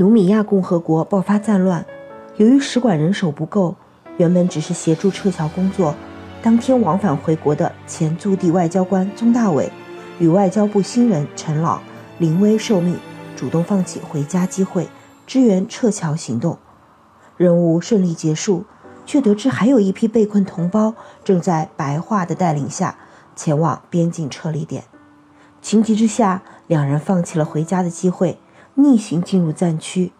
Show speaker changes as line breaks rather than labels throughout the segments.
努米亚共和国爆发战乱，由于使馆人手不够，原本只是协助撤侨工作，当天往返回国的前驻地外交官宗大伟与外交部新人陈老临危受命，主动放弃回家机会，支援撤侨行动。任务顺利结束，却得知还有一批被困同胞正在白桦的带领下前往边境撤离点。情急之下，两人放弃了回家的机会。逆行进入战区，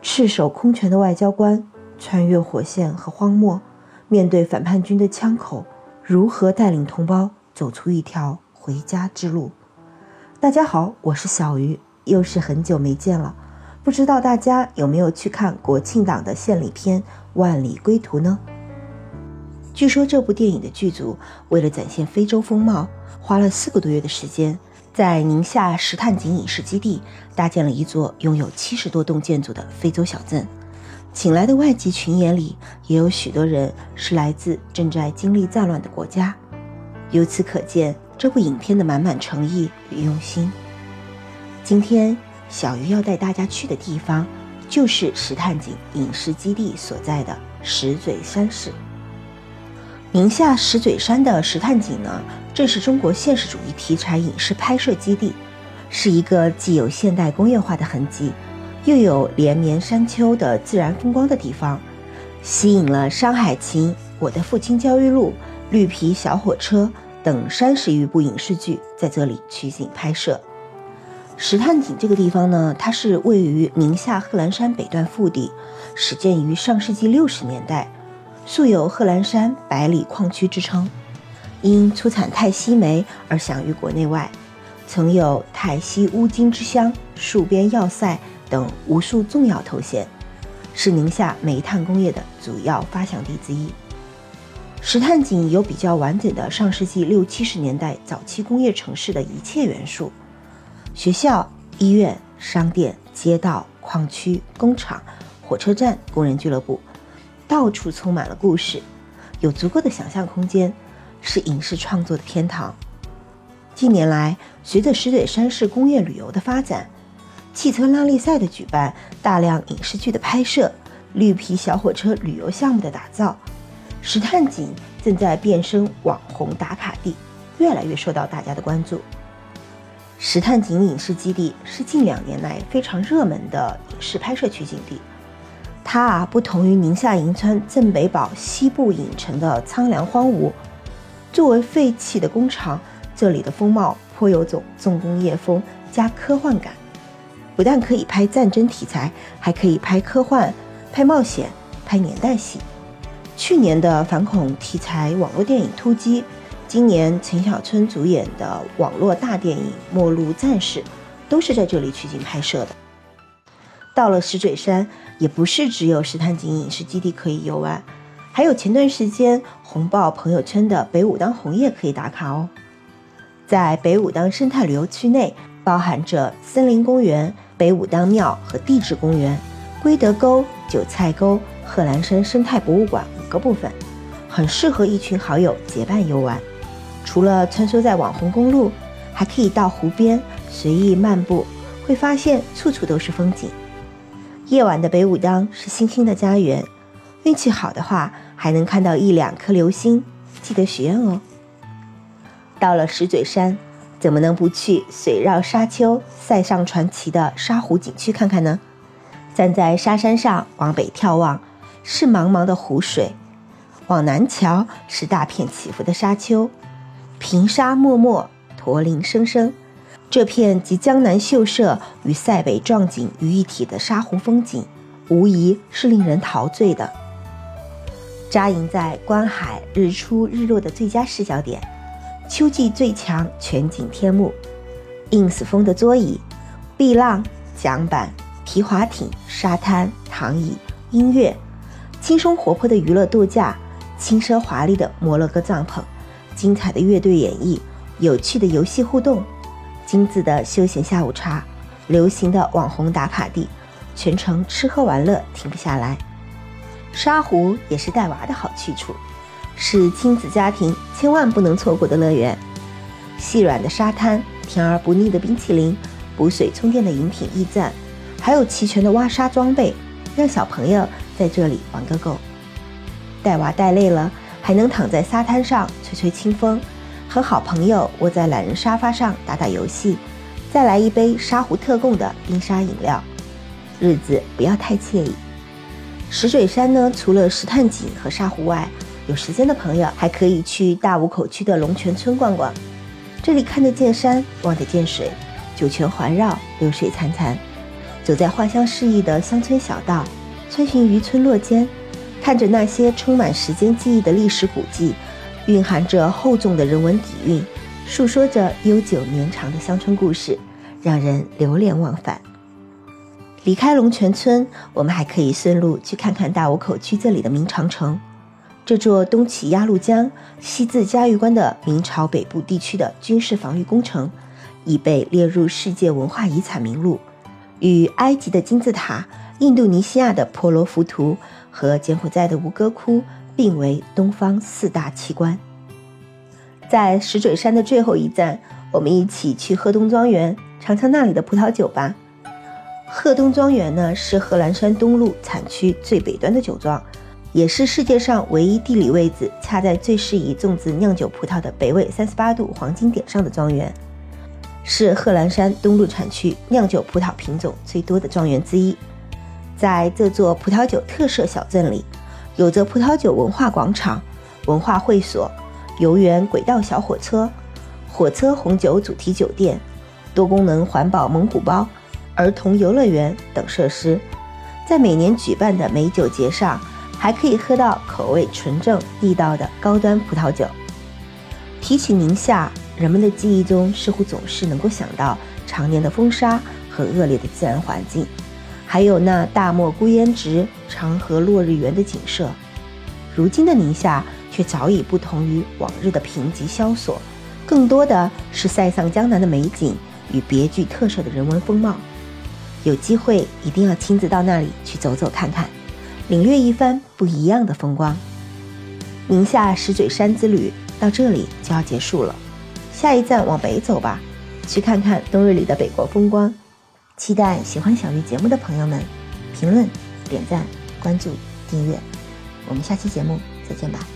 赤手空拳的外交官穿越火线和荒漠，面对反叛军的枪口，如何带领同胞走出一条回家之路？大家好，我是小鱼，又是很久没见了，不知道大家有没有去看国庆档的献礼片《万里归途》呢？据说这部电影的剧组为了展现非洲风貌，花了四个多月的时间。在宁夏石炭井影视基地搭建了一座拥有七十多栋建筑的非洲小镇，请来的外籍群演里也有许多人是来自正在经历战乱的国家，由此可见这部影片的满满诚意与用心。今天小鱼要带大家去的地方，就是石炭井影视基地所在的石嘴山市。宁夏石嘴山的石炭井呢，正是中国现实主义题材影视拍摄基地，是一个既有现代工业化的痕迹，又有连绵山丘的自然风光的地方，吸引了《山海情》《我的父亲焦裕禄》《绿皮小火车》等三十余部影视剧在这里取景拍摄。石炭井这个地方呢，它是位于宁夏贺兰山北段腹地，始建于上世纪六十年代。素有贺兰山百里矿区之称，因出产泰西煤而享誉国内外，曾有“泰西乌金之乡”“戍边要塞”等无数重要头衔，是宁夏煤炭工业的主要发祥地之一。石炭井有比较完整的上世纪六七十年代早期工业城市的一切元素：学校、医院、商店、街道、矿区、工厂、火车站、工人俱乐部。到处充满了故事，有足够的想象空间，是影视创作的天堂。近年来，随着石嘴山市工业旅游的发展，汽车拉力赛的举办，大量影视剧的拍摄，绿皮小火车旅游项目的打造，石炭井正在变身网红打卡地，越来越受到大家的关注。石炭井影视基地是近两年来非常热门的影视拍摄取景地。它啊，不同于宁夏银川镇北堡西部影城的苍凉荒芜，作为废弃的工厂，这里的风貌颇有种重工业风加科幻感。不但可以拍战争题材，还可以拍科幻、拍冒险、拍年代戏。去年的反恐题材网络电影《突击》，今年陈小春主演的网络大电影《末路战士》，都是在这里取景拍摄的。到了石嘴山，也不是只有石炭井影视基地可以游玩，还有前段时间红爆朋友圈的北武当红叶可以打卡哦。在北武当生态旅游区内，包含着森林公园、北武当庙和地质公园、归德沟、韭菜沟、贺兰山生态博物馆五个部分，很适合一群好友结伴游玩。除了穿梭在网红公路，还可以到湖边随意漫步，会发现处处都是风景。夜晚的北武当是星星的家园，运气好的话还能看到一两颗流星，记得许愿哦。到了石嘴山，怎么能不去水绕沙丘、塞上传奇的沙湖景区看看呢？站在沙山上往北眺望，是茫茫的湖水；往南瞧，是大片起伏的沙丘，平沙漠漠，驼铃声声。这片集江南秀色与塞北壮景于一体的沙湖风景，无疑是令人陶醉的。扎营在观海日出日落的最佳视角点，秋季最强全景天幕，ins 风的桌椅、碧浪、桨板、皮划艇、沙滩、躺椅、音乐，轻松活泼的娱乐度假，轻奢华丽的摩洛哥帐篷，精彩的乐队演绎，有趣的游戏互动。精致的休闲下午茶，流行的网红打卡地，全程吃喝玩乐停不下来。沙湖也是带娃的好去处，是亲子家庭千万不能错过的乐园。细软的沙滩，甜而不腻的冰淇淋，补水充电的饮品驿站，还有齐全的挖沙装备，让小朋友在这里玩个够。带娃带累了，还能躺在沙滩上吹吹清风，和好朋友窝在懒人沙发上打打游戏，再来一杯沙湖特供的冰沙饮料，日子不要太惬意。石嘴山呢，除了石炭井和沙湖外，有时间的朋友还可以去大武口区的龙泉村逛逛。这里看得见山，望得见水，九泉环绕，流水潺潺。走在花香四溢的乡村小道，穿行于村落间，看着那些充满时间记忆的历史古迹，蕴含着厚重的人文底蕴，诉说着悠久绵长的乡村故事，让人流连忘返。离开龙泉村，我们还可以顺路去看看大武口区这里的明长城。这座东起鸭绿江、西至嘉峪关的明朝北部地区的军事防御工程，已被列入世界文化遗产名录，与埃及的金字塔、印度尼西亚的婆罗浮屠和柬埔寨的吴哥窟并为东方四大奇观。在石嘴山的最后一站，我们一起去鹤东庄园尝尝那里的葡萄酒吧。鹤东庄园呢，是贺兰山东麓产区最北端的酒庄，也是世界上唯一地理位置恰在最适宜种植酿酒葡萄的北纬三十八度黄金点上的庄园，是贺兰山东麓产区酿酒葡萄品种最多的庄园之一。在这座葡萄酒特色小镇里，有着葡萄酒文化广场、文化会所、游园轨道小火车、火车红酒主题酒店、多功能环保蒙古包。儿童游乐园等设施，在每年举办的美酒节上，还可以喝到口味纯正地道的高端葡萄酒。提起宁夏，人们的记忆中似乎总是能够想到常年的风沙和恶劣的自然环境，还有那大漠孤烟直、长河落日圆的景色。如今的宁夏却早已不同于往日的贫瘠萧索，更多的是塞上江南的美景与别具特色的人文风貌。有机会一定要亲自到那里去走走看看，领略一番不一样的风光。宁夏石嘴山之旅到这里就要结束了，下一站往北走吧，去看看冬日里的北国风光。期待喜欢小鱼节目的朋友们评论、点赞、关注、订阅。我们下期节目再见吧。